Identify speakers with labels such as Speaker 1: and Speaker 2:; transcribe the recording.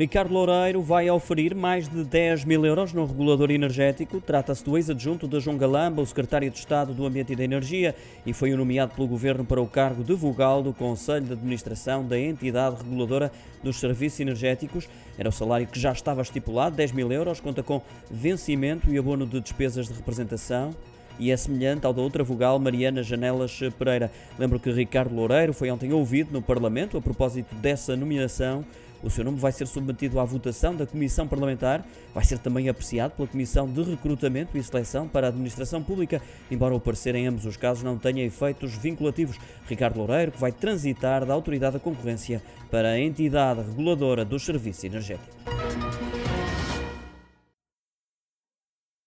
Speaker 1: Ricardo Loureiro vai oferir mais de 10 mil euros no regulador energético. Trata-se do ex-adjunto de João Galamba, o secretário de Estado do Ambiente e da Energia, e foi nomeado pelo governo para o cargo de vogal do Conselho de Administração da entidade reguladora dos serviços energéticos. Era o salário que já estava estipulado, 10 mil euros, conta com vencimento e abono de despesas de representação e é semelhante ao da outra vogal, Mariana Janelas Pereira. Lembro que Ricardo Loureiro foi ontem ouvido no Parlamento a propósito dessa nomeação. O seu nome vai ser submetido à votação da Comissão Parlamentar, vai ser também apreciado pela Comissão de Recrutamento e Seleção para a Administração Pública, embora o parecer em ambos os casos não tenha efeitos vinculativos. Ricardo Loureiro, que vai transitar da Autoridade da Concorrência para a entidade reguladora dos serviços energéticos.